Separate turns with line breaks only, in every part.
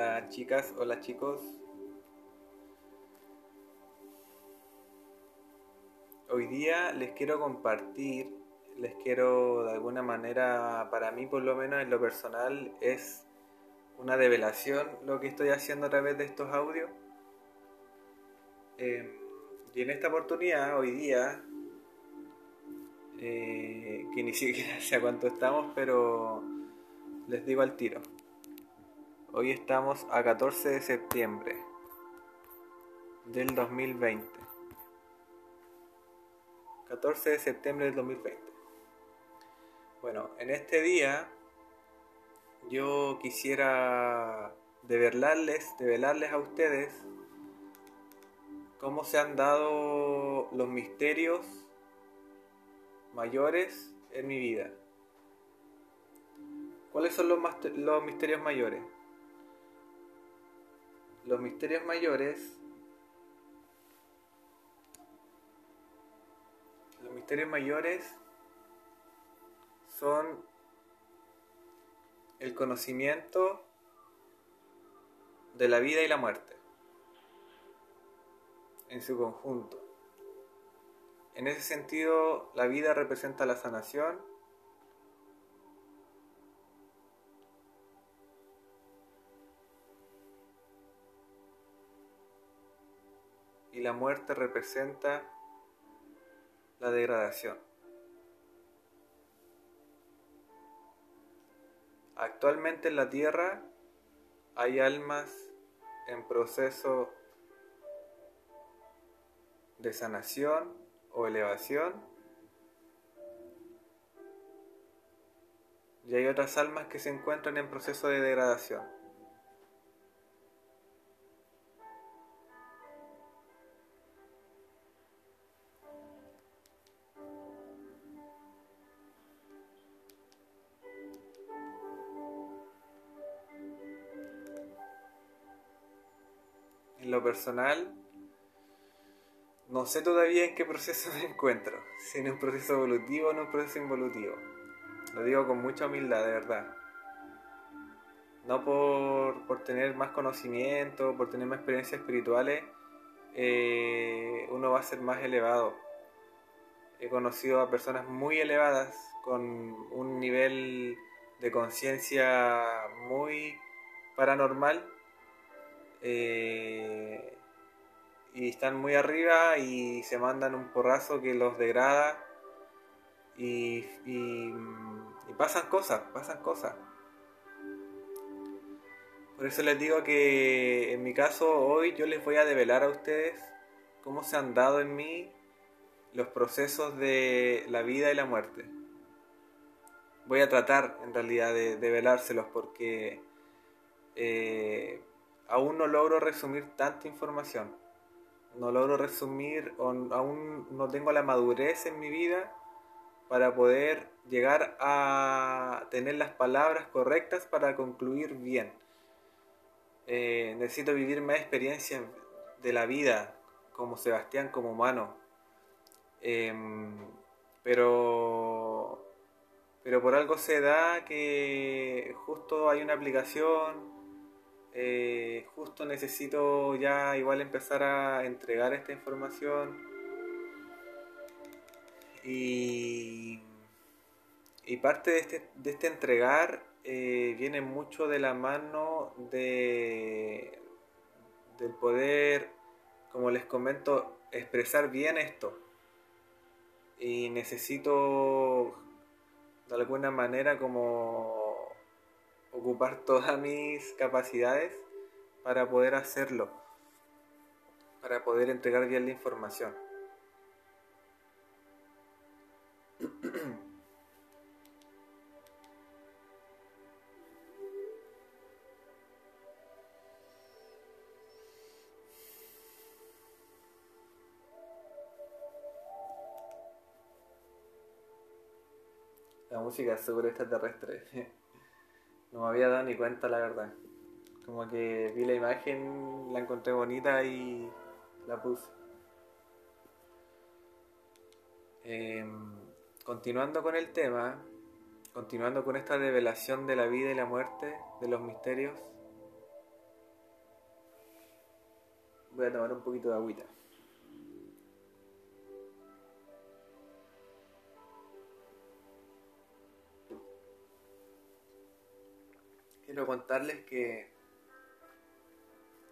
Hola chicas, hola chicos. Hoy día les quiero compartir, les quiero de alguna manera, para mí por lo menos en lo personal, es una develación lo que estoy haciendo a través de estos audios. Em, y en esta oportunidad, hoy día, eh, que ni siquiera sé a cuánto estamos, pero les digo al tiro. Hoy estamos a 14 de septiembre del 2020. 14 de septiembre del 2020. Bueno, en este día yo quisiera develarles, develarles a ustedes cómo se han dado los misterios mayores en mi vida. ¿Cuáles son los, los misterios mayores? Los misterios mayores los misterios mayores son el conocimiento de la vida y la muerte en su conjunto. En ese sentido, la vida representa la sanación y la muerte representa la degradación. Actualmente en la Tierra hay almas en proceso de sanación o elevación y hay otras almas que se encuentran en proceso de degradación. Personal, no sé todavía en qué proceso me encuentro, si en un proceso evolutivo o en un proceso involutivo. Lo digo con mucha humildad, de verdad. No por, tener más conocimiento, por tener más experiencias espirituales, eh, uno va a ser más elevado. He conocido a personas muy elevadas con un nivel de conciencia muy paranormal eh, están muy arriba y se mandan un porrazo que los degrada y, y, pasan cosas, pasan cosas. Por eso les digo que en mi caso hoy yo les voy a develar a ustedes cómo se han dado en mí los procesos de la vida y la muerte. Voy a tratar en realidad de develárselos porque eh, aún no logro resumir tanta información. No logro resumir, aún no tengo la madurez en mi vida para poder llegar a tener las palabras correctas para concluir bien. Eh, necesito vivir más experiencia de la vida como Sebastián, como humano. Em, pero, pero por algo se da que justo hay una aplicación eh, justo necesito ya igual empezar a entregar esta información y, y parte de este, de este entregar eh, viene mucho de la mano de del poder, como les comento, expresar bien esto. Y necesito de alguna manera como ocupar todas mis capacidades para poder hacerlo, para poder entregar bien la información. La música súper extraterrestre. no me había dado ni cuenta, la verdad. Como que vi la imagen, la encontré bonita y la puse. Em, continuando con el tema, continuando con esta revelación de la vida y la muerte, de los misterios, voy a tomar un poquito de agüita. Quiero contarles que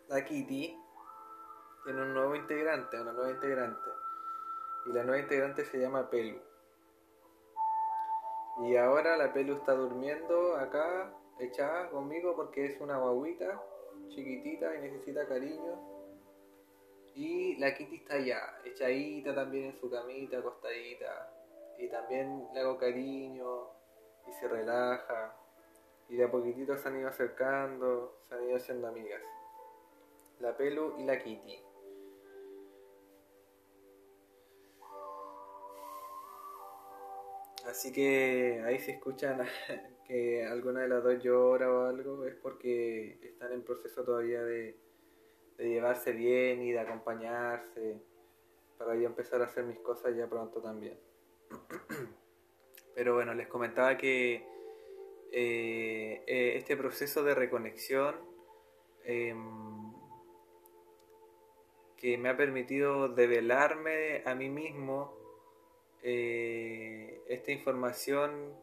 la Kitty tiene un nuevo integrante, una nueva integrante. Y la nueva integrante se llama Pelu. Y ahora la Pelu está durmiendo acá, echada conmigo porque es una guaguita chiquitita y necesita cariño. Y la Kitty está allá, echadita también en su camita, acostadita. Y también le hago cariño y se relaja. Y de a poquitito se han ido acercando, se han ido haciendo amigas. La Pelu y la Kitty. Así que ahí si escuchan que alguna de las dos llora o algo, es porque están en proceso todavía de, llevarse bien y de acompañarse para yo empezar a hacer mis cosas ya pronto también. Pero bueno, les comentaba que eh, eh, este proceso de reconexión em, que me ha permitido develarme a mí mismo eh, esta información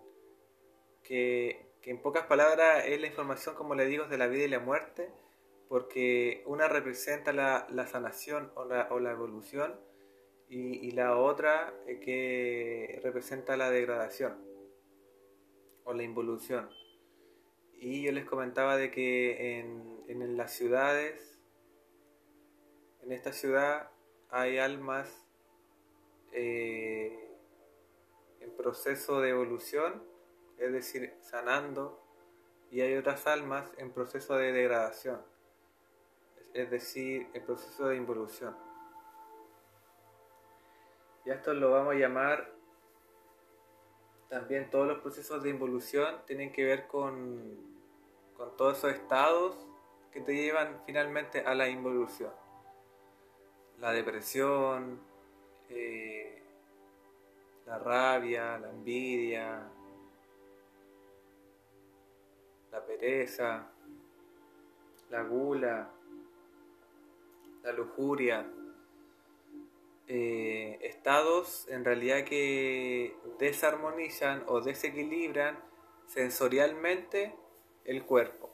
que, en pocas palabras es la información, como le digo, de la vida y la muerte, porque una representa la, sanación o la, evolución y, la otra que representa la degradación o la involución. Y yo les comentaba de que en, las ciudades, en esta ciudad hay almas eh, en proceso de evolución, es decir, sanando, y hay otras almas en proceso de degradación, es decir, en proceso de involución. Y esto lo vamos a llamar, también todos los procesos de involución tienen que ver con, con todos esos estados que te llevan finalmente a la involución. La depresión, eh, la rabia, la envidia, la pereza, la gula, la lujuria, eh, estados en realidad que desarmonizan o desequilibran sensorialmente el cuerpo.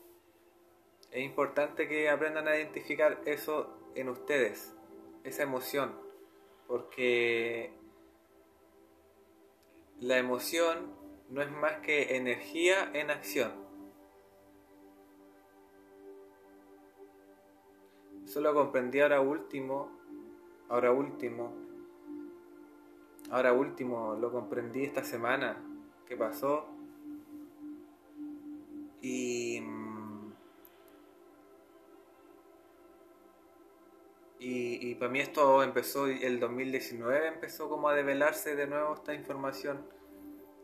Es importante que aprendan a identificar eso en ustedes, esa emoción, porque la emoción no es más que energía en acción. Eso lo comprendí ahora último, ahora último, ahora último, lo comprendí esta semana que pasó. Y, y, y para mí esto empezó, el 2019 empezó como a develarse de nuevo esta información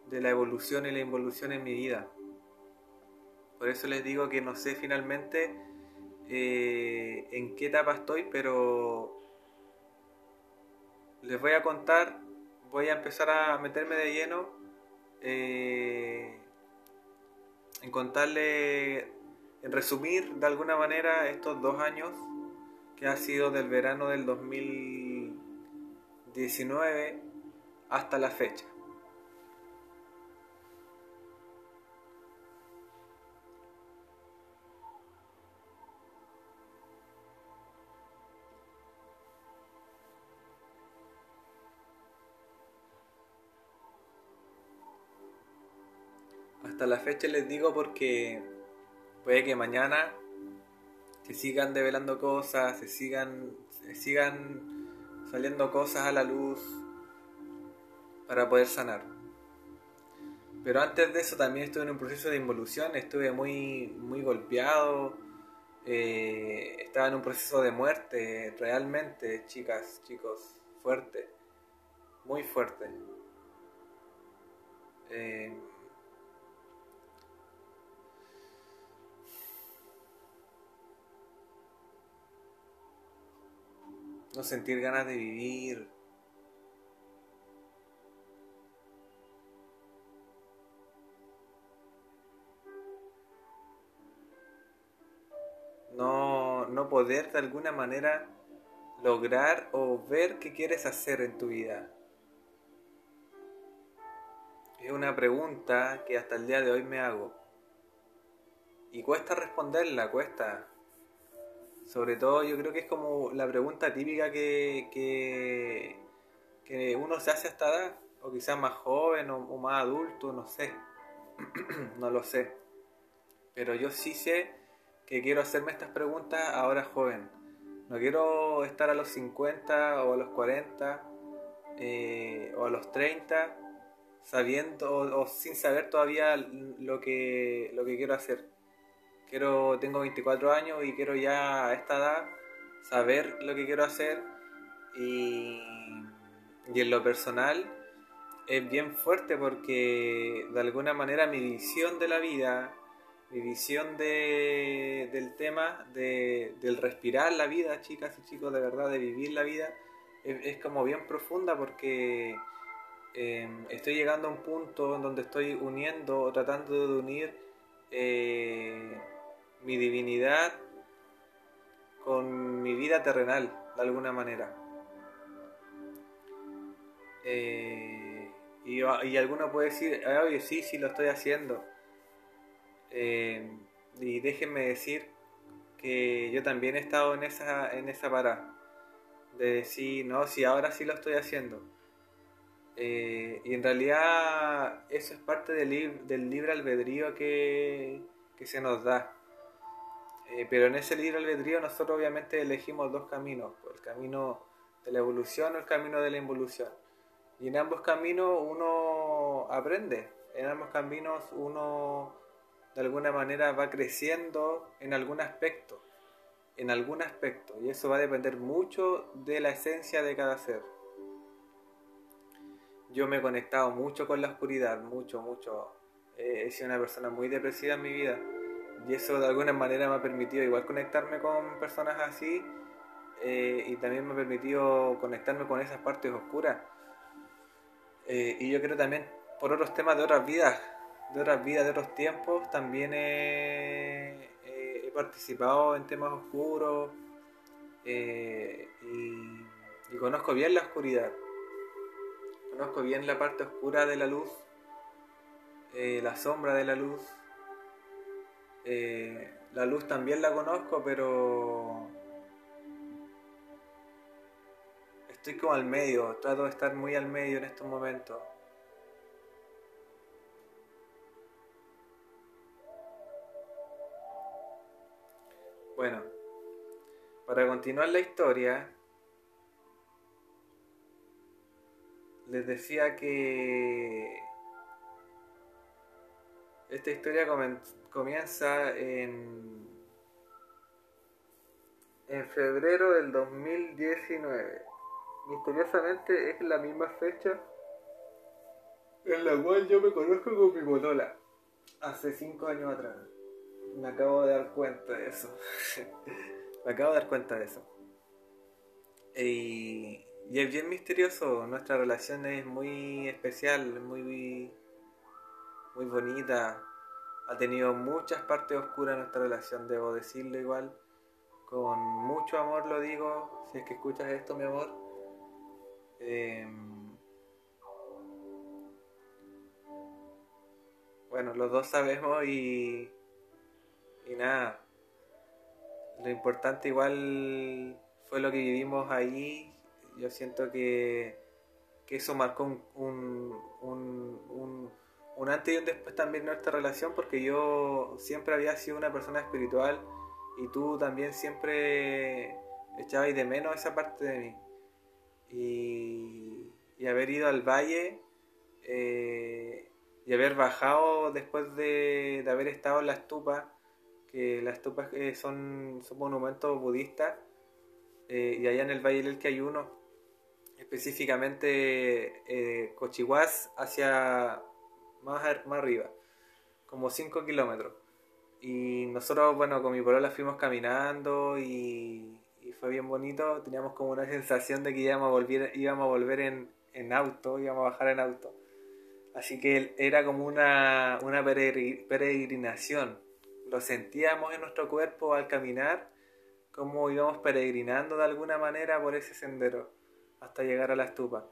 de la evolución y la involución en mi vida. Por eso les digo que no sé finalmente eh, en qué etapa estoy, pero les voy a contar, voy a empezar a meterme de lleno eh, en contarle, en resumir de alguna manera estos dos años que ha sido del verano del 2019 hasta la fecha. La fecha les digo porque puede que mañana se sigan develando cosas, se sigan, se sigan saliendo cosas a la luz para poder sanar. Pero antes de eso también estuve en un proceso de involución, estuve muy, muy golpeado, eh, estaba en un proceso de muerte, realmente, chicas, chicos, fuerte, muy fuerte. Eh, no sentir ganas de vivir. No, no poder de alguna manera lograr o ver qué quieres hacer en tu vida? Es una pregunta que hasta el día de hoy me hago. Y cuesta responderla, cuesta. Sobre todo yo creo que es como la pregunta típica que, que, que uno se hace hasta edad, o quizás más joven o, o más adulto, no sé. no lo sé. Pero yo sí sé que quiero hacerme estas preguntas ahora joven. No quiero estar a los 50 o a los 40 eh, o a los 30 sabiendo o, sin saber todavía lo que, lo que quiero hacer. Quiero, tengo 24 años y quiero ya a esta edad saber lo que quiero hacer y, y en lo personal es bien fuerte porque de alguna manera mi visión de la vida mi visión de, del tema, de, del respirar la vida, chicas y chicos, de verdad, de vivir la vida, es, como bien profunda porque em, estoy llegando a un punto en donde estoy uniendo o tratando de unir eh, mi divinidad con mi vida terrenal, de alguna manera. Eh, y, y alguno puede decir, oye, sí, sí, lo estoy haciendo eh, y déjenme decir que yo también he estado en esa, en esa parada. De decir, no, si ahora sí lo estoy haciendo. Eh, y en realidad eso es parte del, del libre albedrío que, que, se nos da. Eh, pero en ese libre albedrío nosotros obviamente elegimos dos caminos, el camino de la evolución o el camino de la involución. Y en ambos caminos uno aprende, en ambos caminos uno de alguna manera va creciendo en algún aspecto, en algún aspecto, y eso va a depender mucho de la esencia de cada ser. Yo me he conectado mucho con la oscuridad, mucho, mucho. he sido una persona muy depresiva en mi vida, y eso de alguna manera me ha permitido igual conectarme con personas así, eh, y también me ha permitido conectarme con esas partes oscuras. Eh, y yo creo también por otros temas de otras vidas, de otras vidas, de otros tiempos, también he, participado en temas oscuros eh, y, conozco bien la oscuridad. Conozco bien la parte oscura de la luz, eh, la sombra de la luz. Eh, la luz también la conozco, pero estoy como al medio, trato de estar muy al medio en estos momentos. Bueno, para continuar la historia, les decía que esta historia comienza en, en febrero del 2019. Misteriosamente es la misma fecha en la cual yo me conozco con mi botola hace cinco años atrás. Me acabo de dar cuenta de eso. me acabo de dar cuenta de eso. Y, es bien misterioso. Nuestra relación es muy especial, muy, muy bonita. Ha tenido muchas partes oscuras nuestra relación, debo decirlo igual. Con mucho amor lo digo, si es que escuchas esto, mi amor. Em, bueno, los dos sabemos y y nada, lo importante igual fue lo que vivimos ahí. Yo siento que, eso marcó un, antes y un después también nuestra relación porque yo siempre había sido una persona espiritual y tú también siempre echabas de menos esa parte de mí. Y, y haber ido al valle eh, y haber bajado después de, de haber estado en la estupa que las estupas eh, son, son, monumentos budistas eh, y allá en el Valle del que hay uno, específicamente eh, Cochihuas hacia más, más arriba, como 5 kilómetros. Y nosotros, bueno, con mi polola fuimos caminando y, fue bien bonito. Teníamos como una sensación de que íbamos a volver, íbamos a volver en, en auto, íbamos a bajar en auto. Así que era como una, una peregrinación lo sentíamos en nuestro cuerpo al caminar cómo íbamos peregrinando de alguna manera por ese sendero hasta llegar a la estupa.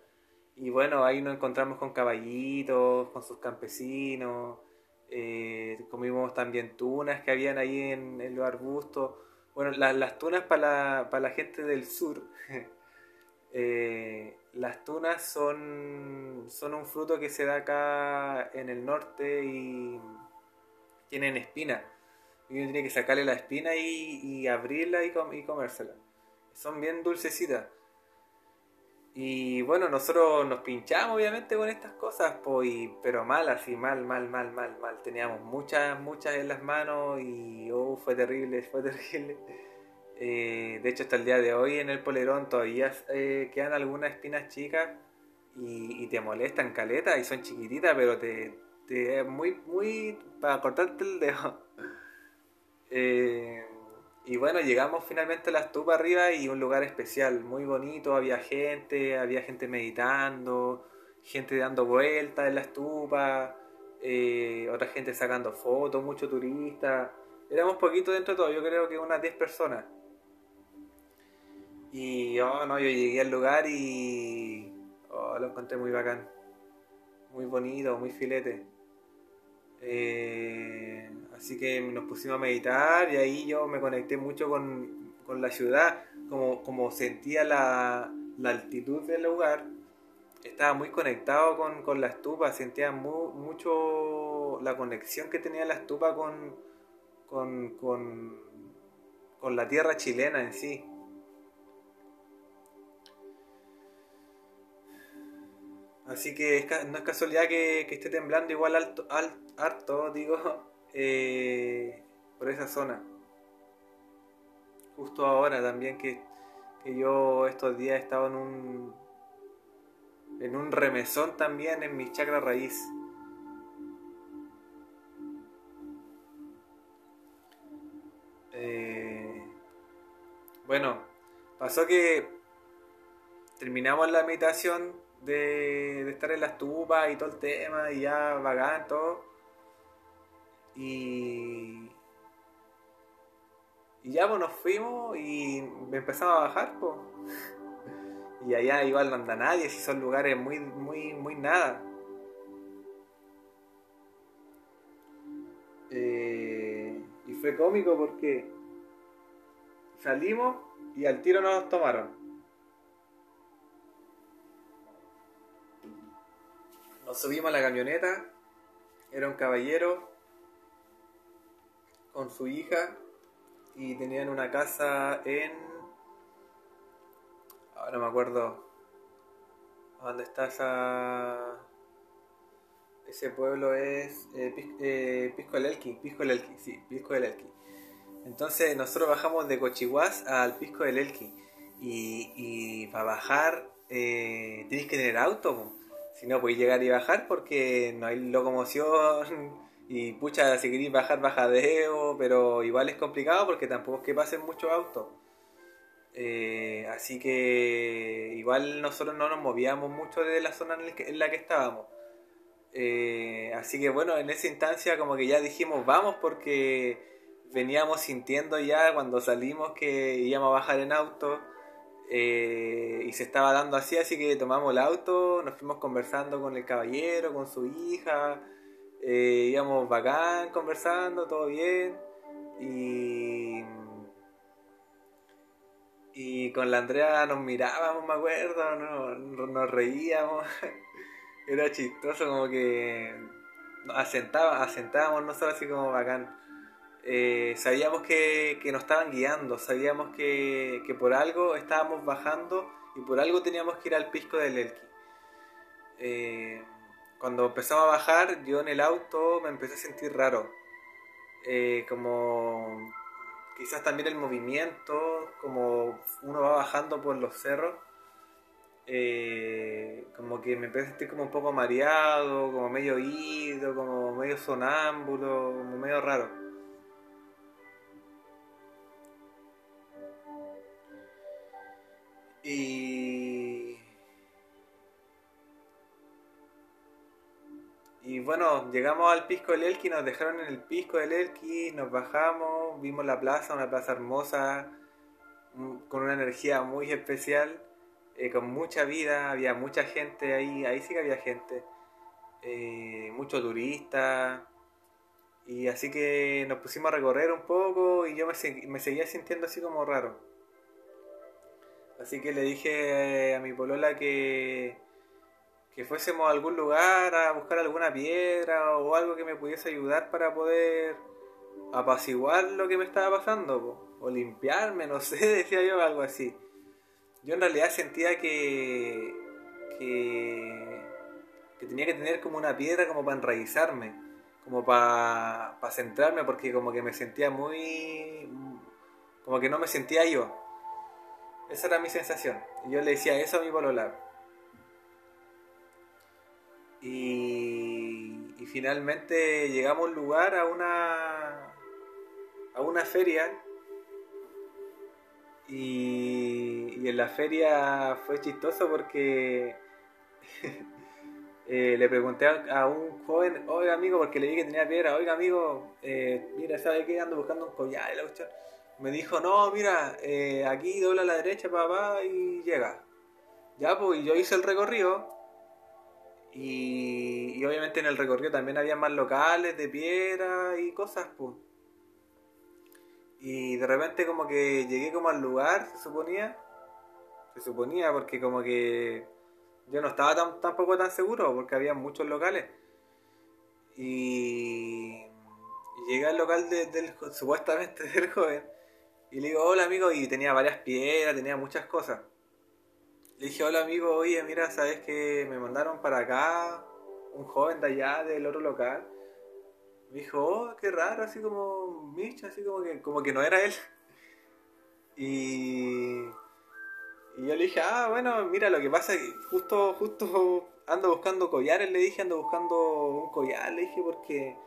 Y bueno, ahí nos encontramos con caballitos, con sus campesinos, eh, comimos también tunas que habían ahí en, los arbustos. Bueno, las tunas para la, la gente del sur. Eh, las tunas son, son un fruto que se da acá en el norte y tienen espina. Y uno tiene que sacarle la espina y, abrirla y, y comérsela. Son bien dulcecitas. Y bueno, nosotros nos pinchamos obviamente con estas cosas, pues, pero mal, así, mal, mal, mal, mal, mal. Teníamos muchas, muchas en las manos y oh, fue terrible, fue terrible. Eh, de hecho, hasta el día de hoy en el polerón todavía eh, quedan algunas espinas chicas y, te molestan caleta y son chiquititas, pero te, te muy, muy para cortarte el dedo. Eh, y bueno, llegamos finalmente a la estupa arriba y un lugar especial, muy bonito, había gente, había gente meditando, gente dando vueltas en la estupa, eh, otra gente sacando fotos, muchos turistas. Éramos poquito dentro de todo, yo creo que unas 10 personas. Y oh, no, yo llegué al lugar y oh, lo encontré muy bacán, muy bonito, muy filete. Eh, así que nos pusimos a meditar y ahí yo me conecté mucho con, la ciudad, como, como sentía la, altitud del lugar. Estaba muy conectado con, la estupa, sentía mucho la conexión que tenía la estupa con, con, con la tierra chilena en sí. Así que no es casualidad que, esté temblando igual alto, harto, digo, eh, por esa zona. Justo ahora también que, yo estos días he estado en un, en un remesón también en mi chakra raíz. Eh, bueno, pasó que terminamos la meditación de, estar en la estupa y todo el tema, y ya bacán, todo. Y. Y ya pues nos fuimos y empezamos a bajar, pues. Y allá igual no anda nadie, si son lugares muy, muy, muy nada. Eh, y fue cómico porque salimos y al tiro nos tomaron. Nos subimos a la camioneta, era un caballero con su hija y tenían una casa en... Ahora no me acuerdo dónde está esa... Ese pueblo es eh, eh, Pisco del Elqui, Pisco del Elqui, sí, Pisco del Elqui. Entonces nosotros bajamos de Cochihuas al Pisco del Elqui y, y para bajar eh, tenéis que tener auto. Si no podéis llegar y bajar porque no hay locomoción y pucha, si queréis bajar, bajadeo, pero igual es complicado porque tampoco es que pasen muchos autos. Eh, así que igual nosotros no nos movíamos mucho de la zona en la que estábamos. Eh, así que bueno, en esa instancia como que ya dijimos vamos porque veníamos sintiendo ya cuando salimos que íbamos a bajar en auto eh, y se estaba dando así, así que tomamos el auto, nos fuimos conversando con el caballero, con su hija, eh, íbamos bacán conversando, todo bien, y, y con la Andrea nos mirábamos, me acuerdo, nos, nos reíamos, era chistoso como que asentábamos, asentábamos nosotros así como bacán. Eh, sabíamos que, nos estaban guiando, sabíamos que, por algo estábamos bajando y por algo teníamos que ir al pisco del Elqui. Eh, cuando empezamos a bajar, yo en el auto me empecé a sentir raro. Eh, como quizás también el movimiento, como uno va bajando por los cerros, como que me empecé a sentir como un poco mareado, como medio oído, como medio sonámbulo, como medio raro. Y. bueno, llegamos al Pisco del Elqui, nos dejaron en el Pisco del Elqui, nos bajamos, vimos la plaza, una plaza hermosa, con una energía muy especial, eh, con mucha vida, había mucha gente ahí, ahí sí que había gente, eh, muchos turistas, y así que nos pusimos a recorrer un poco y yo me, me seguía sintiendo así como raro. Así que le dije a mi polola que, que fuésemos a algún lugar a buscar alguna piedra o algo que me pudiese ayudar para poder apaciguar lo que me estaba pasando, o limpiarme, no sé, decía yo, algo así. Yo en realidad sentía que, que, tenía que tener como una piedra como para enraizarme, como para, para centrarme, porque como que me sentía muy... como que no me sentía yo. Esa era mi sensación. Y yo le decía eso a mi polola. Y, finalmente llegamos lugar, a una, a una feria. Y, y en la feria fue chistoso porque eh, le pregunté a, un joven, oiga amigo, porque le dije que tenía piedra, oiga amigo, eh, mira, ¿sabe qué? Ando buscando un collar y la cuestión me dijo, no, mira, eh, aquí dobla a la derecha, papá, y llega. Ya, pues, y yo hice el recorrido. Y, y, obviamente en el recorrido también había más locales de piedra y cosas, pues. Y de repente como que llegué como al lugar, se suponía. Se suponía porque como que yo no estaba tan, tampoco tan seguro porque había muchos locales. Y, llegué al local del, supuestamente del joven y le digo, hola amigo, y tenía varias piedras, tenía muchas cosas. Le dije, hola amigo, oye, mira, ¿sabes que me mandaron para acá un joven de allá del otro local? Me dijo, oh, qué raro, así como Micho, así como que, como que no era él. Y, y yo le dije, ah, bueno, mira, lo que pasa es que justo, justo ando buscando collares, le dije, ando buscando un collar, le dije, porque...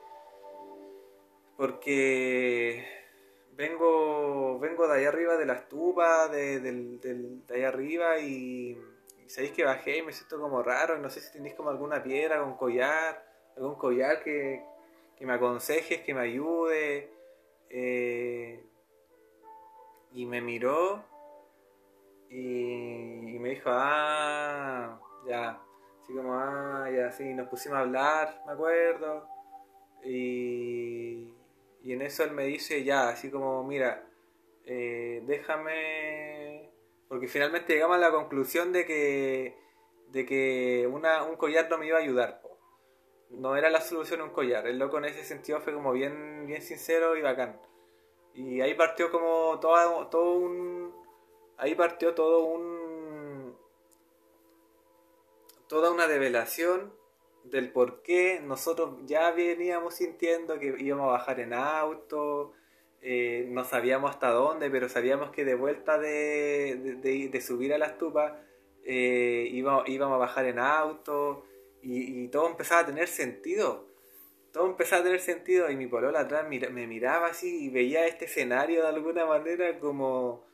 Porque vengo, vengo de allá arriba de la estupa, de, del, de allá arriba y, sabéis que bajé y me siento como raro y no sé si tenéis como alguna piedra, algún collar, algún collar que, que me aconsejes, que me ayude. Eh, y me miró y, y, me dijo, ah, ya, así como, ah, ya, sí, nos pusimos a hablar, me acuerdo. Y, y en eso él me dice, ya, así como, mira, eh, déjame... Porque finalmente llegamos a la conclusión de que, de que un collar no me iba a ayudar. No era la solución un collar. El loco en ese sentido fue como bien, bien sincero y bacán. Y ahí partió como todo, todo un... Ahí partió todo un... Toda una develación del por qué nosotros ya veníamos sintiendo que íbamos a bajar en auto, eh, no sabíamos hasta dónde, pero sabíamos que de vuelta de, de, subir a la estupa eh, íbamos, íbamos, a bajar en auto y, todo empezaba a tener sentido. Todo empezaba a tener sentido y mi polola atrás me miraba así y veía este escenario de alguna manera como,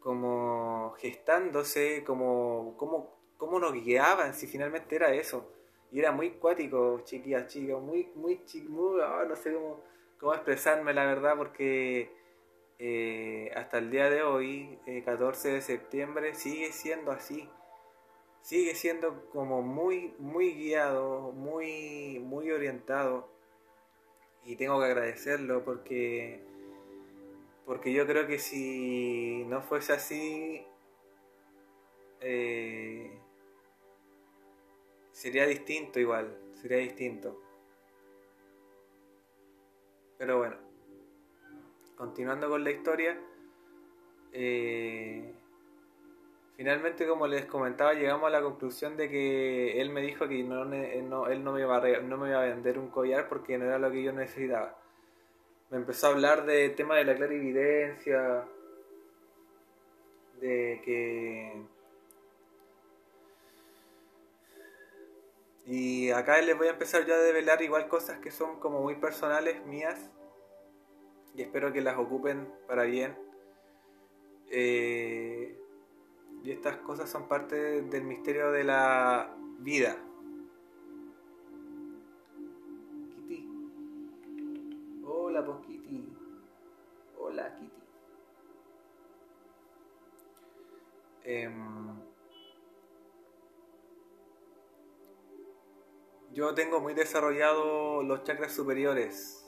como gestándose, como, como, como nos guiaban, si finalmente era eso. Y era muy cuático, chiquillas, chicos, muy, muy, muy ah, no sé cómo, cómo expresarme la verdad, porque eh, hasta el día de hoy, 14 eh, de septiembre, sigue siendo así. Sigue siendo como muy, muy guiado, muy, muy orientado. Y tengo que agradecerlo porque, porque yo creo que si no fuese así, eh, sería distinto igual, sería distinto. Pero bueno, continuando con la historia, eh, finalmente como les comentaba llegamos a la conclusión de que él me dijo que no, no, él no me, iba a, no me iba a vender un collar porque no era lo que yo necesitaba. Me empezó a hablar de tema de la clarividencia, de que Y acá les voy a empezar ya a develar igual cosas que son como muy personales mías. Y espero que las ocupen para bien. Eh, y estas cosas son parte del misterio de la vida. Kitty. Hola, pues Kitty. Hola, Kitty. Em, yo tengo muy desarrollado los chakras superiores.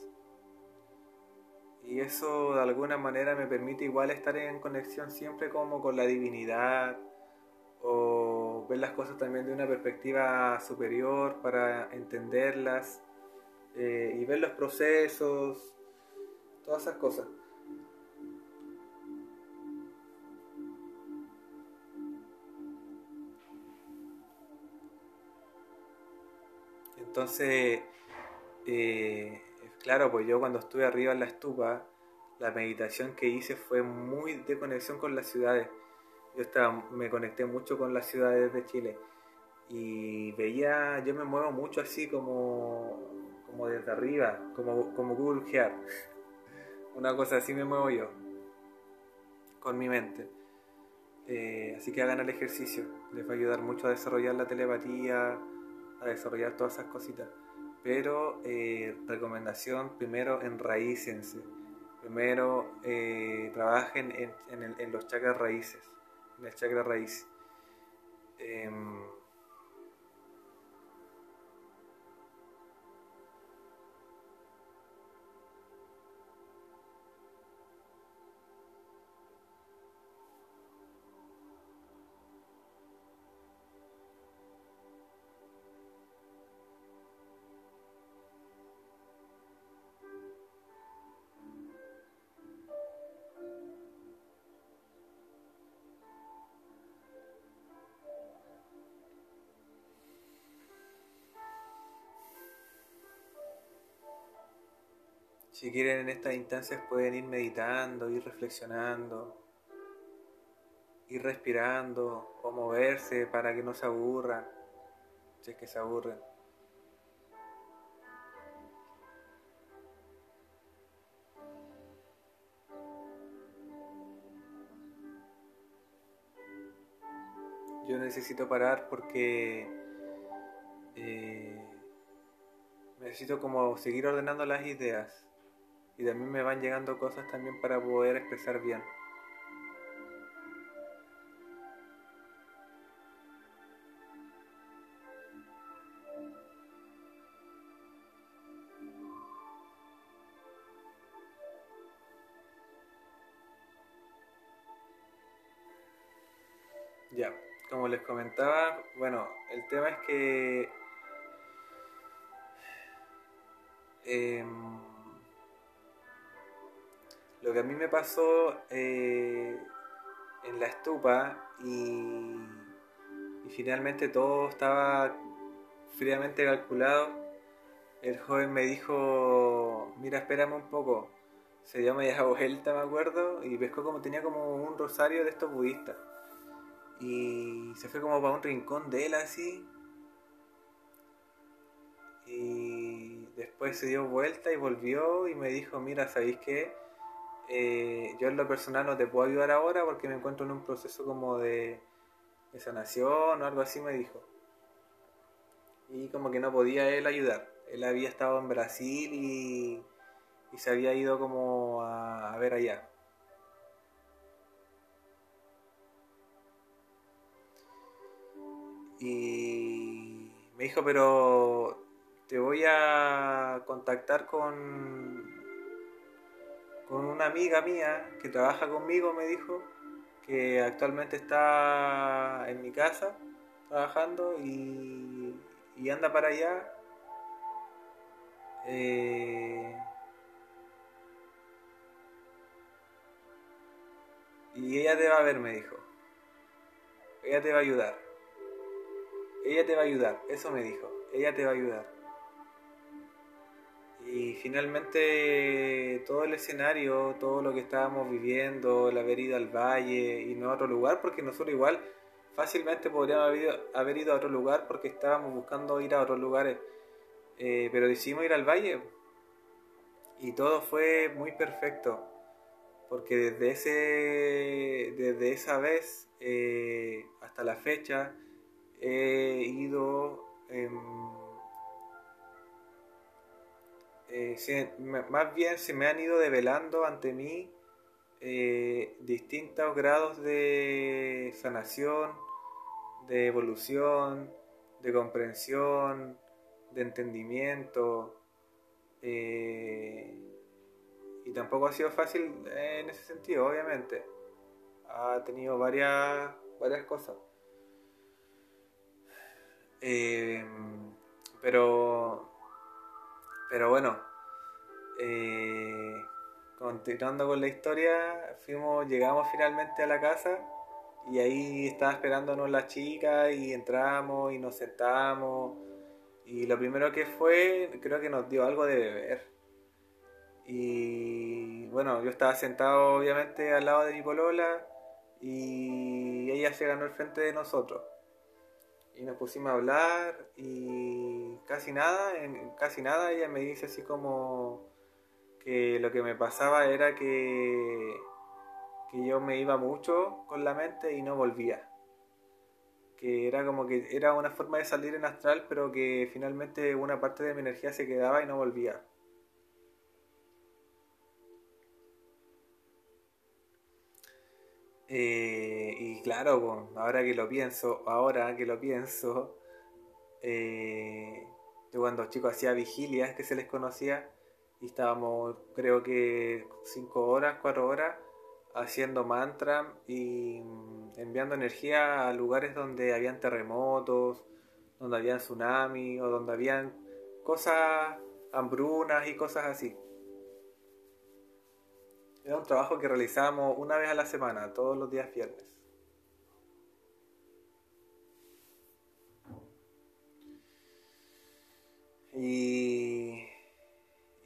Y eso de alguna manera me permite igual estar en conexión siempre como con la divinidad o ver las cosas también de una perspectiva superior para entenderlas eh, y ver los procesos, todas esas cosas. Entonces, eh, claro, pues yo cuando estuve arriba en la estupa, la meditación que hice fue muy de conexión con las ciudades. Yo estaba, me conecté mucho con las ciudades de Chile y veía, yo me muevo mucho así como, como desde arriba, como, como Google. Una cosa así me muevo yo, con mi mente. Eh, así que hagan el ejercicio, les va a ayudar mucho a desarrollar la telepatía, desarrollar todas esas cositas. Pero eh, recomendación, primero enraícense. Primero eh, trabajen en, en, los chakras raíces, en el chakra raíz. Em, Si quieren en estas instancias pueden ir meditando, ir reflexionando, ir respirando o moverse para que no se aburran, si es que se aburren. Yo necesito parar porque eh, necesito como seguir ordenando las ideas y también me van llegando cosas también para poder expresar bien. Ya, como les comentaba, bueno, el tema es que eh, lo que a mí me pasó eh, en la estupa y, finalmente todo estaba fríamente calculado, el joven me dijo, mira, espérame un poco. Se dio media vuelta, me acuerdo, y pescó como tenía como un rosario de estos budistas. Y se fue como para un rincón de él así. Y después se dio vuelta y volvió y me dijo, mira, ¿sabéis qué? Eh, yo en lo personal no te puedo ayudar ahora porque me encuentro en un proceso como de, sanación o algo así, me dijo. Y como que no podía él ayudar. Él había estado en Brasil y, se había ido como a ver allá. Y me dijo, pero te voy a contactar con con una amiga mía que trabaja conmigo, me dijo, que actualmente está en mi casa trabajando y, anda para allá. Eh, y ella te va a ver, me dijo. Ella te va a ayudar. Ella te va a ayudar, eso me dijo. Ella te va a ayudar. Y finalmente todo el escenario, todo lo que estábamos viviendo, el haber ido al valle y no a otro lugar, porque nosotros igual fácilmente podríamos haber ido, a otro lugar porque estábamos buscando ir a otros lugares, eh, pero decidimos ir al valle y todo fue muy perfecto, porque desde, ese, desde esa vez eh, hasta la fecha he ido... eh, más bien se me han ido develando ante mí eh, distintos grados de sanación, de evolución, de comprensión, de entendimiento. Eh, y tampoco ha sido fácil en ese sentido, obviamente. Ha tenido varias, varias cosas. Pero, pero bueno, eh, continuando con la historia, fuimos, llegamos finalmente a la casa y ahí estaba esperándonos la chica y entramos y nos sentamos y lo primero que fue, creo que nos dio algo de beber. Y bueno, yo estaba sentado obviamente al lado de mi polola y ella se ganó el frente de nosotros y nos pusimos a hablar y casi nada, en casi nada ella me dice así como que lo que me pasaba era que, que yo me iba mucho con la mente y no volvía. Que era como que era una forma de salir en astral, pero que finalmente una parte de mi energía se quedaba y no volvía. Eh, y claro, ahora que lo pienso, ahora que lo pienso, eh, yo cuando chico hacía vigilias que se les conocía y estábamos creo que 5 horas, 4 horas haciendo mantra y enviando energía a lugares donde habían terremotos, donde habían tsunamis o donde habían cosas, hambrunas y cosas así. Era un trabajo que realizábamos una vez a la semana, todos los días viernes. Y,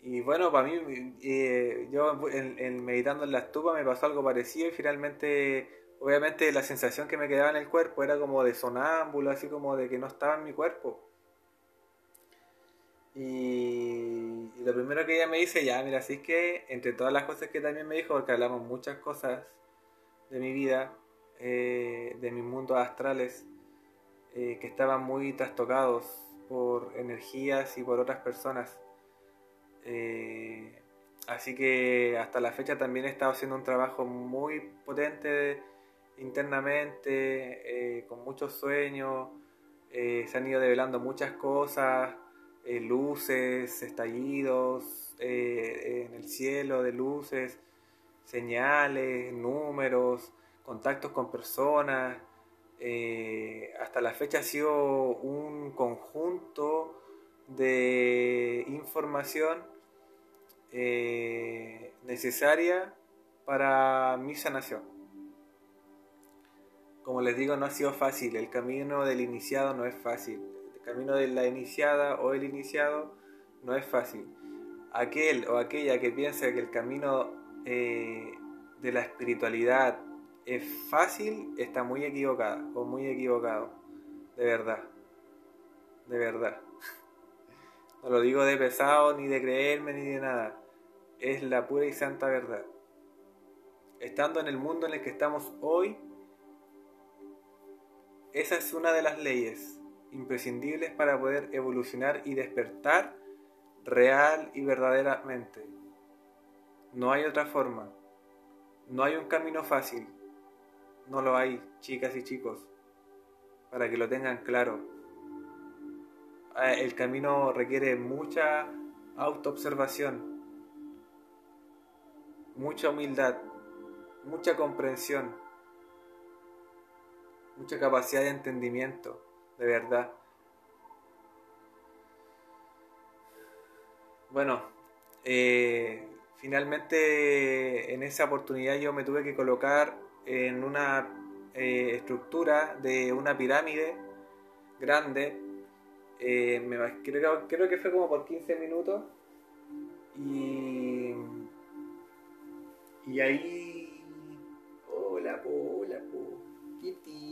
y bueno, para mí, eh, yo en, meditando en la estupa me pasó algo parecido y finalmente, obviamente la sensación que me quedaba en el cuerpo era como de sonámbulo, así como de que no estaba en mi cuerpo. Y, lo primero que ella me dice, ya, mira, así es que entre todas las cosas que también me dijo, porque hablamos muchas cosas de mi vida, eh, de mis mundos astrales, eh, que estaban muy trastocados por energías y por otras personas. Eh, así que hasta la fecha también he estado haciendo un trabajo muy potente internamente, con muchos sueños, se han ido develando muchas cosas eh, luces, estallidos eh, en el cielo de luces, señales, números, contactos con personas. Eh, hasta la fecha ha sido un conjunto de información necesaria para mi sanación. Como les digo, no ha sido fácil, el camino del iniciado no es fácil camino de la iniciada o el iniciado no es fácil. Aquel o aquella que piensa que el camino eh, de la espiritualidad es fácil está muy equivocada o muy equivocado. De verdad. De verdad. No lo digo de pesado, ni de creerme, ni de nada. Es la pura y santa verdad. Estando en el mundo en el que estamos hoy, esa es una de las leyes imprescindibles para poder evolucionar y despertar real y verdaderamente. No hay otra forma. No hay un camino fácil. No lo hay, chicas y chicos. Para que lo tengan claro. Ah, el camino requiere mucha autoobservación, mucha humildad, mucha comprensión, mucha capacidad de entendimiento de verdad. Bueno, eh, finalmente en esa oportunidad yo me tuve que colocar en una eh, estructura de una pirámide grande. Eh, creo, creo, que fue como por 15 minutos. Y, y ahí... Hola, hola, Kitty.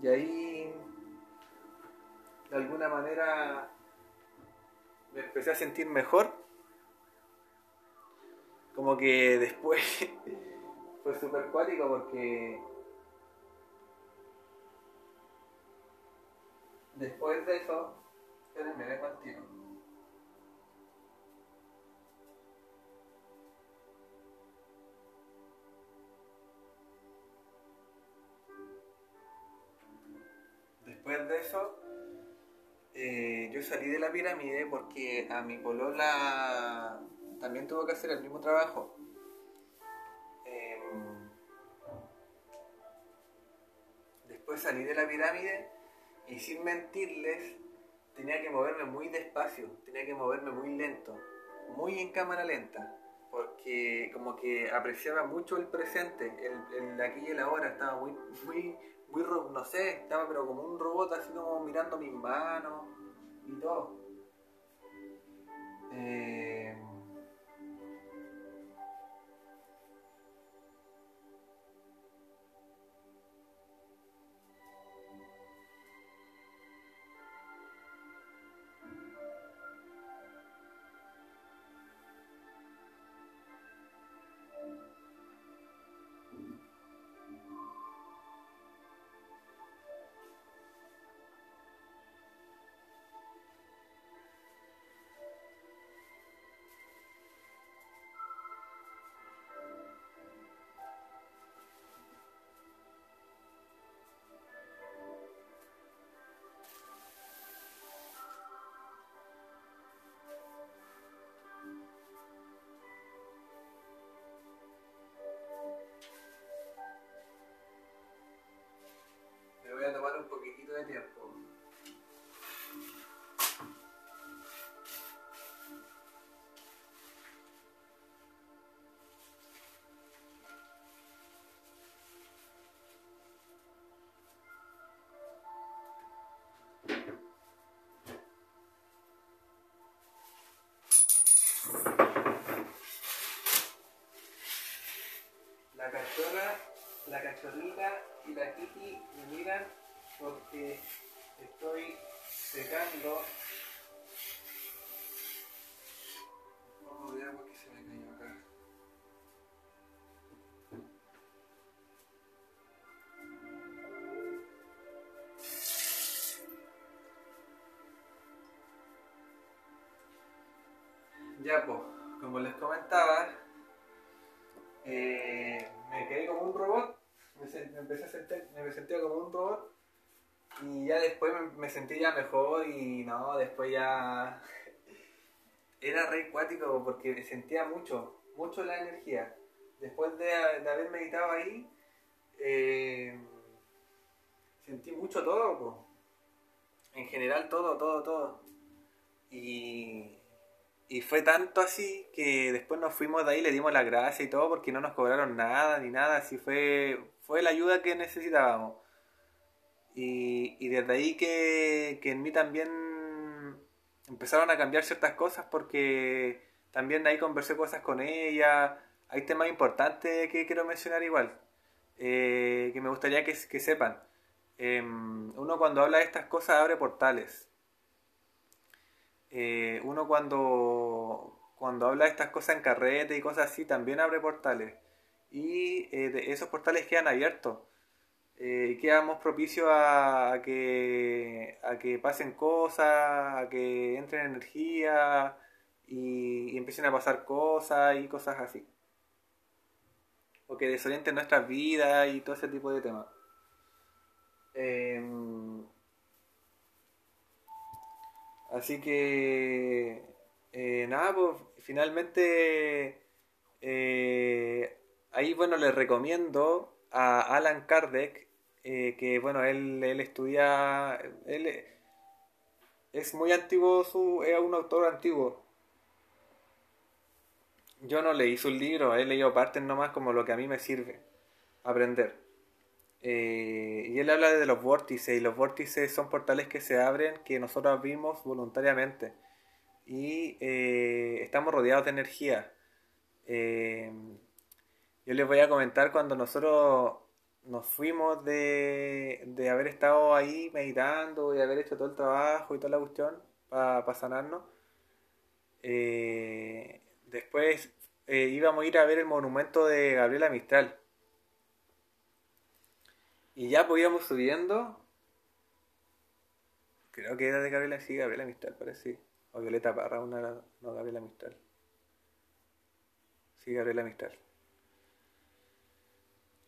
Y ahí, de alguna manera, me empecé a sentir mejor. Como que después fue súper cuático porque después de eso, espérenme, vengo al yo salí de la pirámide porque a mi polola también tuvo que hacer el mismo trabajo. Em, después salí de la pirámide y sin mentirles, tenía que moverme muy despacio, tenía que moverme muy lento, muy en cámara lenta, porque como que apreciaba mucho el presente, el, aquí y el ahora, estaba muy, muy, muy, no sé, estaba pero como un robot, así como mirando mis manos y todo. Eh, La cachorra, la cachorrita y la Kitty me miran porque estoy secando poco de agua que se me cayó acá. Ya pues, como les comentaba, eh, me quedé como un robot, me, empecé a sentir, me sentía como un robot y ya después me, sentí ya mejor y no, después ya era re cuático porque sentía mucho, mucho la energía. Después de, haber meditado ahí, eh, sentí mucho todo, en general todo, todo, todo. Y, y fue tanto así que después nos fuimos de ahí, le dimos la gracia y todo porque no nos cobraron nada ni nada, así fue, fue la ayuda que necesitábamos. Y, desde ahí que, en mí también empezaron a cambiar ciertas cosas porque también ahí conversé cosas con ella. Hay temas importantes que quiero mencionar igual, eh, que me gustaría que, sepan. Em, uno cuando habla de estas cosas abre portales. Eh, uno cuando, cuando habla de estas cosas en carrete y cosas así también abre portales. Y eh, esos portales quedan abiertos eh, quedamos propicios a, que, a que pasen cosas, a que entren energía y, empiecen a pasar cosas y cosas así. O que desorienten nuestras vidas y todo ese tipo de temas. Em, así que, eh, nada, pues finalmente, eh, ahí bueno, les recomiendo a Alan Kardec eh, que bueno, él, él estudia, él es muy antiguo, su, es un autor antiguo. Yo no leí su libro, he leído partes nomás como lo que a mí me sirve aprender. Eh, y él habla de los vórtices, y los vórtices son portales que se abren que nosotros abrimos voluntariamente. Y eh, estamos rodeados de energía. yo les voy a comentar cuando nosotros nos fuimos de, de haber estado ahí meditando y haber hecho todo el trabajo y toda la cuestión para sanarnos. Eh, después eh, íbamos a ir a ver el monumento de Gabriela Mistral. Y ya pues íbamos subiendo. Creo que era de Gabriela, sí, Gabriela Mistral, parece. O Violeta Parra, una, no, Gabriela Mistral. Sí, Gabriela Mistral.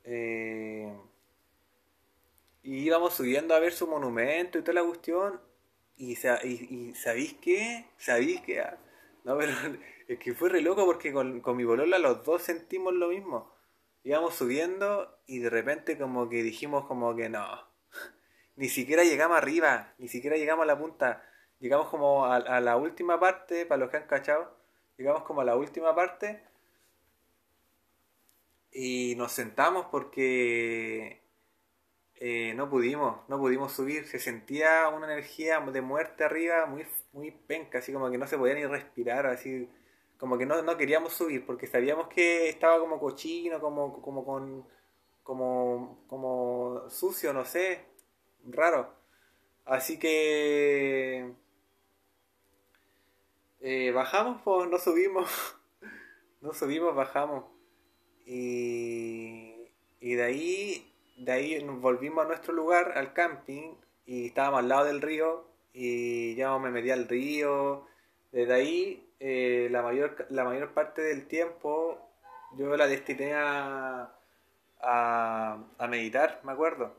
Eh, Y íbamos subiendo a ver su monumento y toda la cuestión. Y, ¿sabéis qué? ¿Sabéis qué? Ah, no, pero es que fue re loco porque con, con mi bolola los dos sentimos lo mismo. Íbamos subiendo y de repente como que dijimos como que no. Ni siquiera llegamos arriba, ni siquiera llegamos a la punta. Llegamos como a, a la última parte, para los que han cachado. Llegamos como a la última parte. Y nos sentamos porque eh, no pudimos, no pudimos subir. Se sentía una energía de muerte arriba muy, muy penca, así como que no se podía ni respirar, así como que no, no queríamos subir porque sabíamos que estaba como cochino, como, como con como, como sucio, no sé, raro. Así que eh, bajamos, pues no subimos, no subimos, bajamos. Y, y de ahí, de ahí nos volvimos a nuestro lugar, al camping, y estábamos al lado del río, y ya me metí al río. Desde ahí eh, la, mayor, la mayor parte del tiempo yo la destiné a, a, meditar, me acuerdo.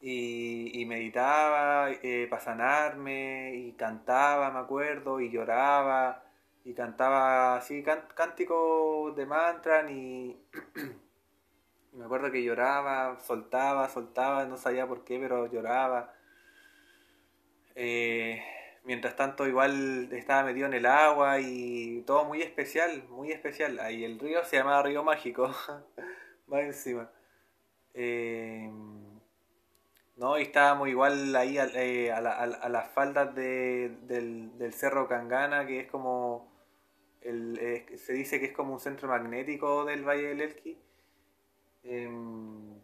Y, meditaba eh, para sanarme, y cantaba, me acuerdo, y lloraba, y cantaba así cánticos de mantra, y, me acuerdo que lloraba, soltaba, soltaba, no sabía por qué, pero lloraba. Eh, mientras tanto igual estaba metido en el agua y todo muy especial, muy especial. Ahí el río se llamaba Río Mágico, va encima. Eh, no, y estábamos igual ahí eh, a, las faldas del, Cerro Cangana, que es como, se dice que es como un centro magnético del Valle del Elqui. Em,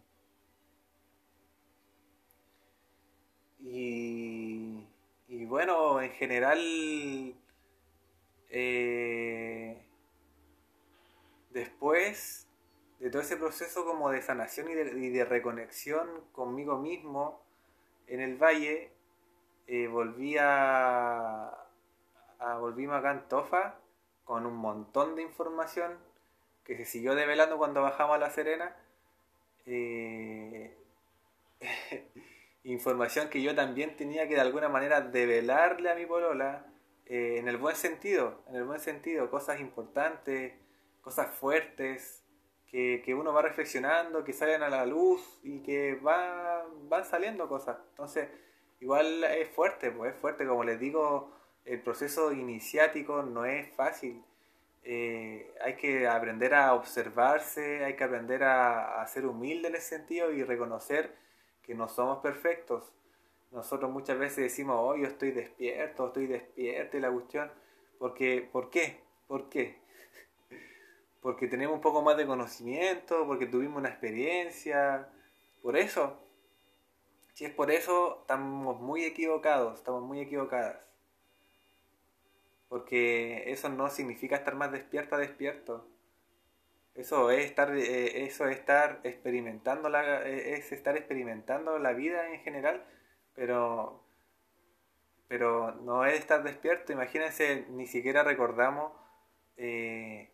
y y bueno, en general, eh, después de todo ese proceso como de sanación y de, reconexión conmigo mismo en el valle, eh, volví a, a volvimos acá en Tofa con un montón de información que se siguió develando cuando bajamos a La Serena. Eh, información que yo también tenía que de alguna manera develarle a mi polola eh, en el buen sentido, en el buen sentido, cosas importantes, cosas fuertes, que, que, uno va reflexionando, que salen a la luz y que va, van saliendo cosas. Entonces, igual es fuerte, pues es fuerte, como les digo, el proceso iniciático no es fácil. Eh, hay que aprender a observarse, hay que aprender a, a ser humilde en ese sentido y reconocer que no somos perfectos. Nosotros muchas veces decimos, oh, yo estoy despierto, estoy despierto y la cuestión. Porque, ¿Por qué? ¿Por qué? Porque tenemos un poco más de conocimiento, porque tuvimos una experiencia. Por eso, si es por eso, estamos muy equivocados, estamos muy equivocadas. Porque eso no significa estar más despierta, despierto. Eso es estar, eh, eso es estar experimentando la, eh, es estar experimentando la vida en general, pero, pero no es estar despierto. Imagínense, ni siquiera recordamos eh,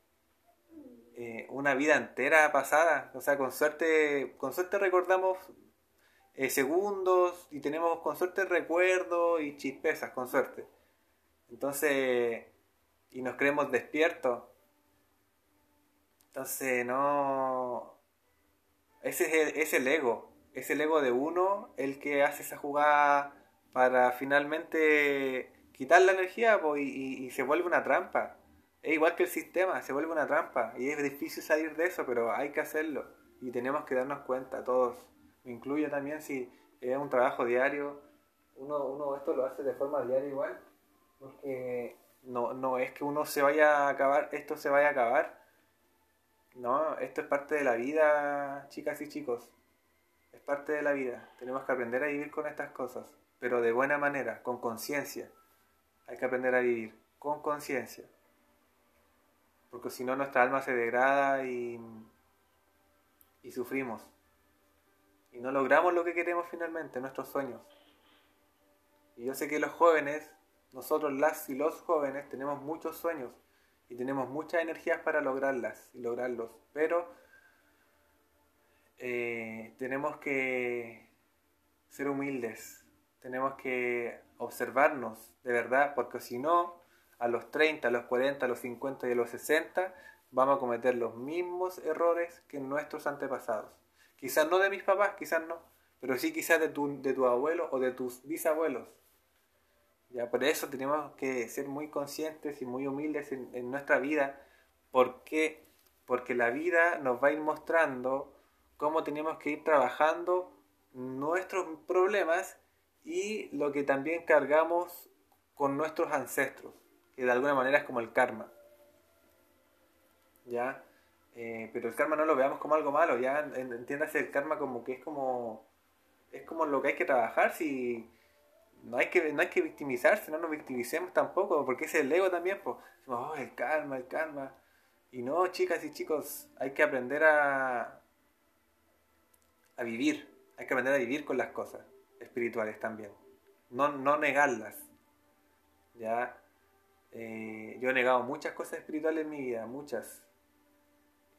una vida entera pasada. O sea, con suerte, con suerte recordamos segundos y tenemos con suerte recuerdos y chispezas, con suerte. Entonces, y nos creemos despiertos entonces, no. Ese es el, es el ego. Es el ego de uno el que hace esa jugada para finalmente quitar la energía y, y, se vuelve una trampa. Es igual que el sistema, se vuelve una trampa. Y es difícil salir de eso, pero hay que hacerlo. Y tenemos que darnos cuenta, todos. Me incluyo también si es un trabajo diario. Uno, uno esto lo hace de forma diaria igual. Porque no, no es que uno se vaya a acabar, esto se vaya a acabar no, esto es parte de la vida, chicas y chicos. Es parte de la vida. Tenemos que aprender a vivir con estas cosas, pero de buena manera, con conciencia. Hay que aprender a vivir con conciencia. Porque si no, nuestra alma se degrada y, y sufrimos. Y no logramos lo que queremos finalmente, nuestros sueños. Y yo sé que los jóvenes, nosotros las y los jóvenes, tenemos muchos sueños y tenemos muchas energías para lograrlas y lograrlos, pero eh, tenemos que ser humildes, tenemos que observarnos de verdad, porque si no, a los 30, a los 40, a los 50 y a los 60 vamos a cometer los mismos errores que nuestros antepasados. Quizás no de mis papás, quizás no, pero sí quizás de tu, de tu abuelo o de tus bisabuelos. Ya, por eso tenemos que ser muy conscientes y muy humildes en, nuestra vida, porque, porque la vida nos va a ir mostrando cómo tenemos que ir trabajando nuestros problemas y lo que también cargamos con nuestros ancestros, que de alguna manera es como el karma. ¿Ya? Eh, pero el karma no lo veamos como algo malo, ya entiéndase el karma como que es como es como lo que hay que trabajar si no hay que, no hay que victimizarse, no nos victimicemos tampoco, porque es el ego también, pues, oh, el karma, el karma. Y no, chicas y chicos, hay que aprender a, a vivir, hay que aprender a vivir con las cosas espirituales también, no, no negarlas. Ya, eh, yo he negado muchas cosas espirituales en mi vida, muchas,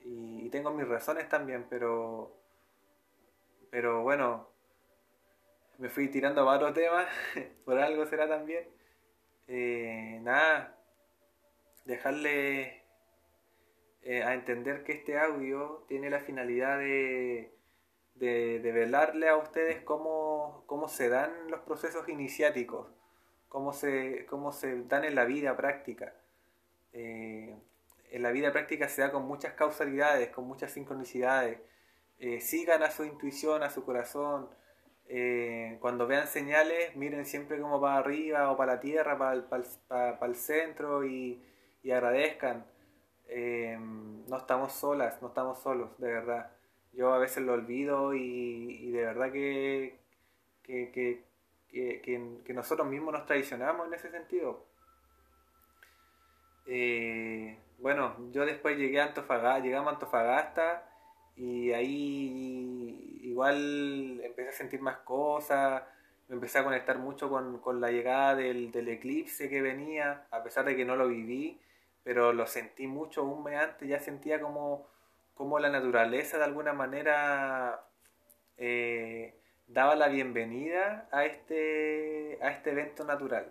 y, y tengo mis razones también, pero, pero bueno, me fui tirando a varios temas, por algo será también. Eh, nada, dejarle eh, a entender que este audio tiene la finalidad de, de, velarle a ustedes cómo, cómo, se dan los procesos iniciáticos, cómo se, cómo se dan en la vida práctica. Eh, en la vida práctica se da con muchas causalidades, con muchas sincronicidades. sigan a su intuición, a su corazón, eh, cuando vean señales, miren siempre como para arriba o para la tierra, para el, centro y, agradezcan. Eh, no estamos solas, no estamos solos, de verdad. Yo a veces lo olvido y, de verdad que, que, nosotros mismos nos traicionamos en ese sentido. Eh, bueno, yo después llegué a Antofagasta, llegamos a Antofagasta y ahí igual empecé a sentir más cosas, me empecé a conectar mucho con, la llegada del, eclipse que venía, a pesar de que no lo viví, pero lo sentí mucho un mes antes, ya sentía como, como la naturaleza de alguna manera eh, daba la bienvenida a este, a este evento natural.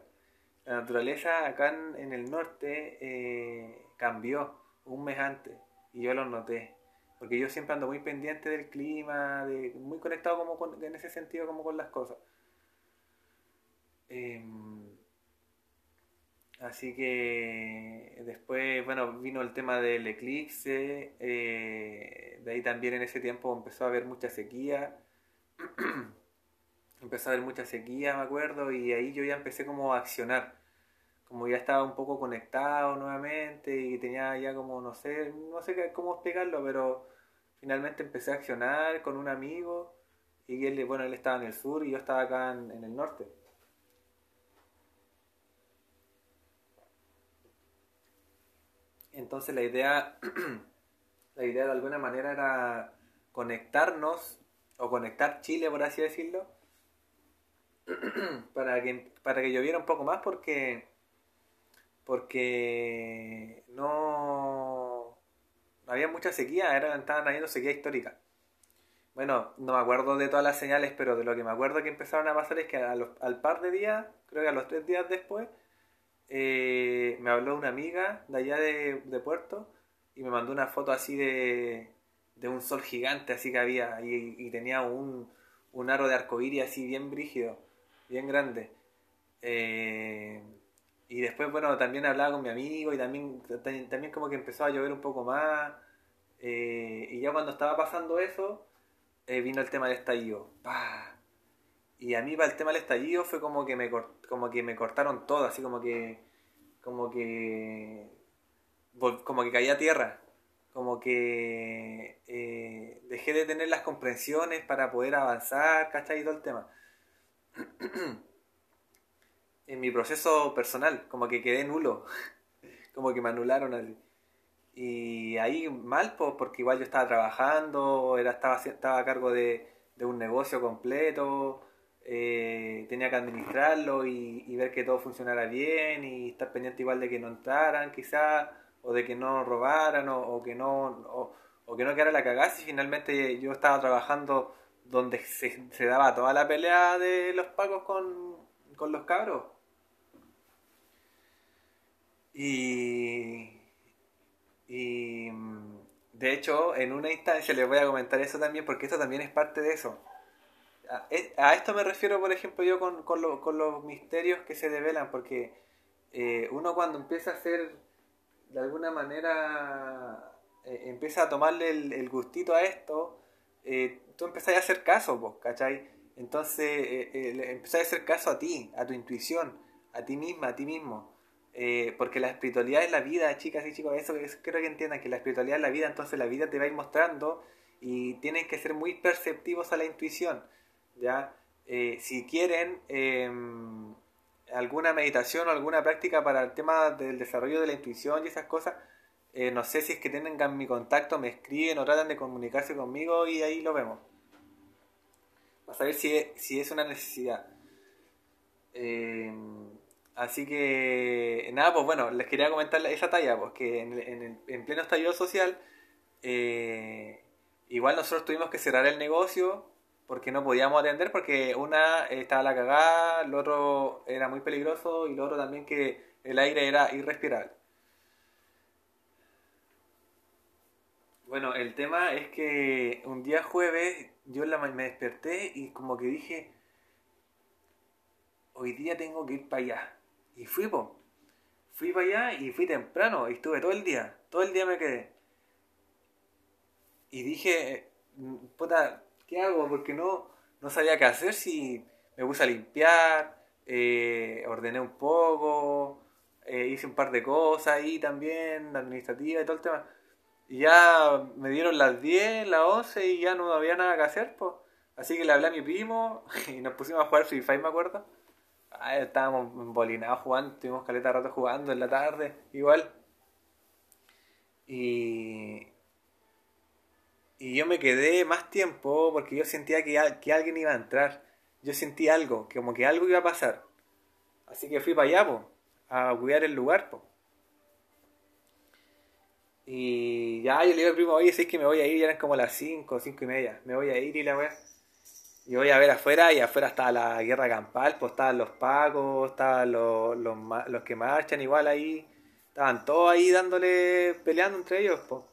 La naturaleza acá en, el norte eh, cambió un mes antes y yo lo noté porque yo siempre ando muy pendiente del clima, de, muy conectado como en ese sentido como con las cosas. Em, así que después, bueno, vino el tema del eclipse, eh, de ahí también en ese tiempo empezó a haber mucha sequía, empezó a haber mucha sequía, me acuerdo, y ahí yo ya empecé como a accionar, como ya estaba un poco conectado nuevamente y tenía ya como, no sé, no sé cómo explicarlo, pero finalmente empecé a accionar con un amigo y él, bueno, él estaba en el sur y yo estaba acá en, el norte. Entonces la idea, la idea de alguna manera era conectarnos o conectar Chile, por así decirlo, para que, para que lloviera un poco más porque, porque no había mucha sequía, eran, estaban habiendo sequía histórica. Bueno, no me acuerdo de todas las señales, pero de lo que me acuerdo que empezaron a pasar es que al par de días, creo que a los tres días después, eh, me habló una amiga de allá de, Puerto y me mandó una foto así de, de un sol gigante así que había y, tenía un, un aro de arcoíris así bien brígido, bien grande. Eh, y después, bueno, también hablaba con mi amigo y también, también como que empezó a llover un poco más. Eh, y ya cuando estaba pasando eso, eh, vino el tema del estallido. Y a mí para el tema del estallido fue como que me, como que me cortaron todo, así como que, como que, como que caía a tierra. Como que eh, dejé de tener las comprensiones para poder avanzar, ¿cachai? Y todo el tema. en mi proceso personal, como que quedé nulo, como que me anularon. Y ahí mal, pues, porque igual yo estaba trabajando, era, estaba, estaba a cargo de, un negocio completo, eh, tenía que administrarlo y, ver que todo funcionara bien y estar pendiente igual de que no entraran quizás, o de que no robaran, o, que no, o, que no quedara la cagada si finalmente yo estaba trabajando donde se, se daba toda la pelea de los pacos con, con los cabros. Y, y de hecho, en una instancia les voy a comentar eso también, porque eso también es parte de eso. A, esto me refiero, por ejemplo, yo con, con, los misterios que se develan, porque eh, uno cuando empieza a hacer, de alguna manera, eh, empieza a tomarle el, gustito a esto, eh, tú empezás a hacer caso, vos, ¿cachai? Entonces, eh, a hacer caso a ti, a tu intuición, a ti misma, a ti mismo. Porque la espiritualidad es la vida, chicas y chicos, eso, eso creo que entiendan, que la espiritualidad es la vida, entonces la vida te va a ir mostrando y tienes que ser muy perceptivos a la intuición. ¿ya? si quieren em, alguna meditación o alguna práctica para el tema del desarrollo de la intuición y esas cosas, eh, no sé si es que tengan mi contacto, me escriben o tratan de comunicarse conmigo y ahí lo vemos. a saber si es, si es una necesidad. Eh, así que, nada, pues bueno, les quería comentar esa talla, pues que en, en, pleno estallido social, eh, igual nosotros tuvimos que cerrar el negocio porque no podíamos atender, porque una estaba la cagada, el otro era muy peligroso y lo otro también que el aire era irrespirable. Bueno, el tema es que un día jueves yo me desperté y como que dije, hoy día tengo que ir para allá. Y fui, po. Fui para allá y fui temprano y estuve todo el día. Todo el día me quedé. Y dije, puta, ¿qué hago? Porque no, no sabía qué hacer si me puse a limpiar, eh, ordené un poco, eh, hice un par de cosas ahí también, administrativa y todo el tema. Y ya me dieron las 10, las 11 y ya no había nada que hacer, pues. Así que le hablé a mi primo y nos pusimos a jugar Free Fire, me acuerdo. Ahí estábamos embolinados jugando, tuvimos caleta rato jugando en la tarde, igual. Y, y yo me quedé más tiempo porque yo sentía que, que alguien iba a entrar. Yo sentí algo, como que algo iba a pasar. Así que fui para allá, a cuidar el lugar, po. Y ya yo le digo al primo, oye, sé que me voy a ir, ya eran como las 5, 5 y media. Me voy a ir y la weá. Y voy a ver afuera, y afuera estaba la guerra campal, pues estaban los pacos, estaban los, los, que marchan igual ahí. Estaban todos ahí dándole, peleando entre ellos, pues.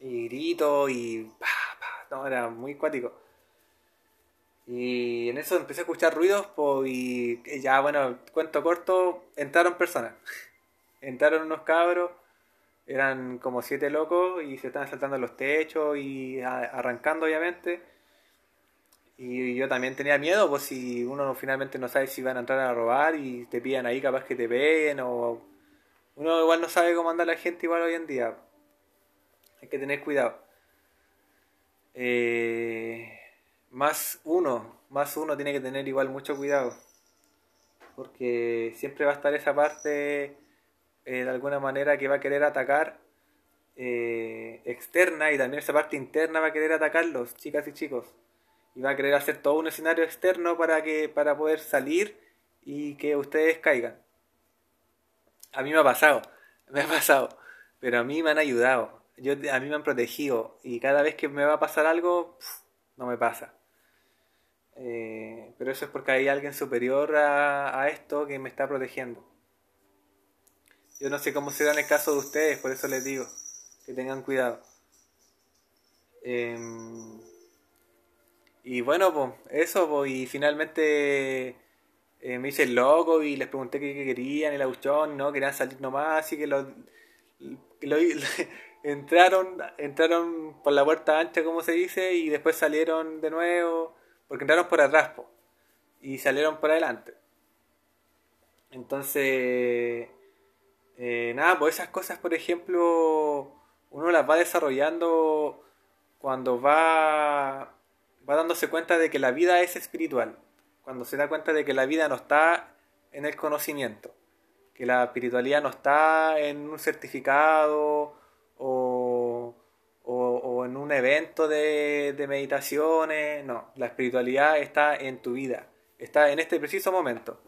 Y grito y... Pa, pa, no, era muy cuático. Y en eso empecé a escuchar ruidos, pues, y ya, bueno, cuento corto, entraron personas. entraron unos cabros, eran como siete locos y se estaban saltando los techos y arrancando obviamente. Y yo también tenía miedo, pues si uno finalmente no sabe si van a entrar a robar y te pillan ahí capaz que te peguen o... Uno igual no sabe cómo anda la gente igual hoy en día. Hay que tener cuidado. Eh, más uno, más uno tiene que tener igual mucho cuidado. Porque siempre va a estar esa parte eh, de alguna manera que va a querer atacar eh, externa y también esa parte interna va a querer atacarlos, chicas y chicos. Y va a querer hacer todo un escenario externo para, que, para poder salir y que ustedes caigan. A mí me ha pasado, me ha pasado, pero a mí me han ayudado, yo, a mí me han protegido y cada vez que me va a pasar algo, no me pasa. Eh, pero eso es porque hay alguien superior a esto que me está protegiendo. Yo no sé cómo será en el caso de ustedes, por eso les digo que tengan cuidado. Em, y bueno, pues eso, pues, y finalmente eh, me hice el loco y les pregunté qué, querían, el auchón, no, querían salir nomás, así que lo, entraron, entraron por la puerta ancha, como se dice, y después salieron de nuevo, porque entraron por atrás, pues, y salieron por adelante. Entonces eh, nada, pues esas cosas, por ejemplo, uno las va desarrollando cuando va, va dándose cuenta de que la vida es espiritual, cuando se da cuenta de que la vida no está en el conocimiento, que la espiritualidad no está en un certificado o, o, en un evento de, de meditaciones, no, la espiritualidad está en tu vida, está en este preciso momento.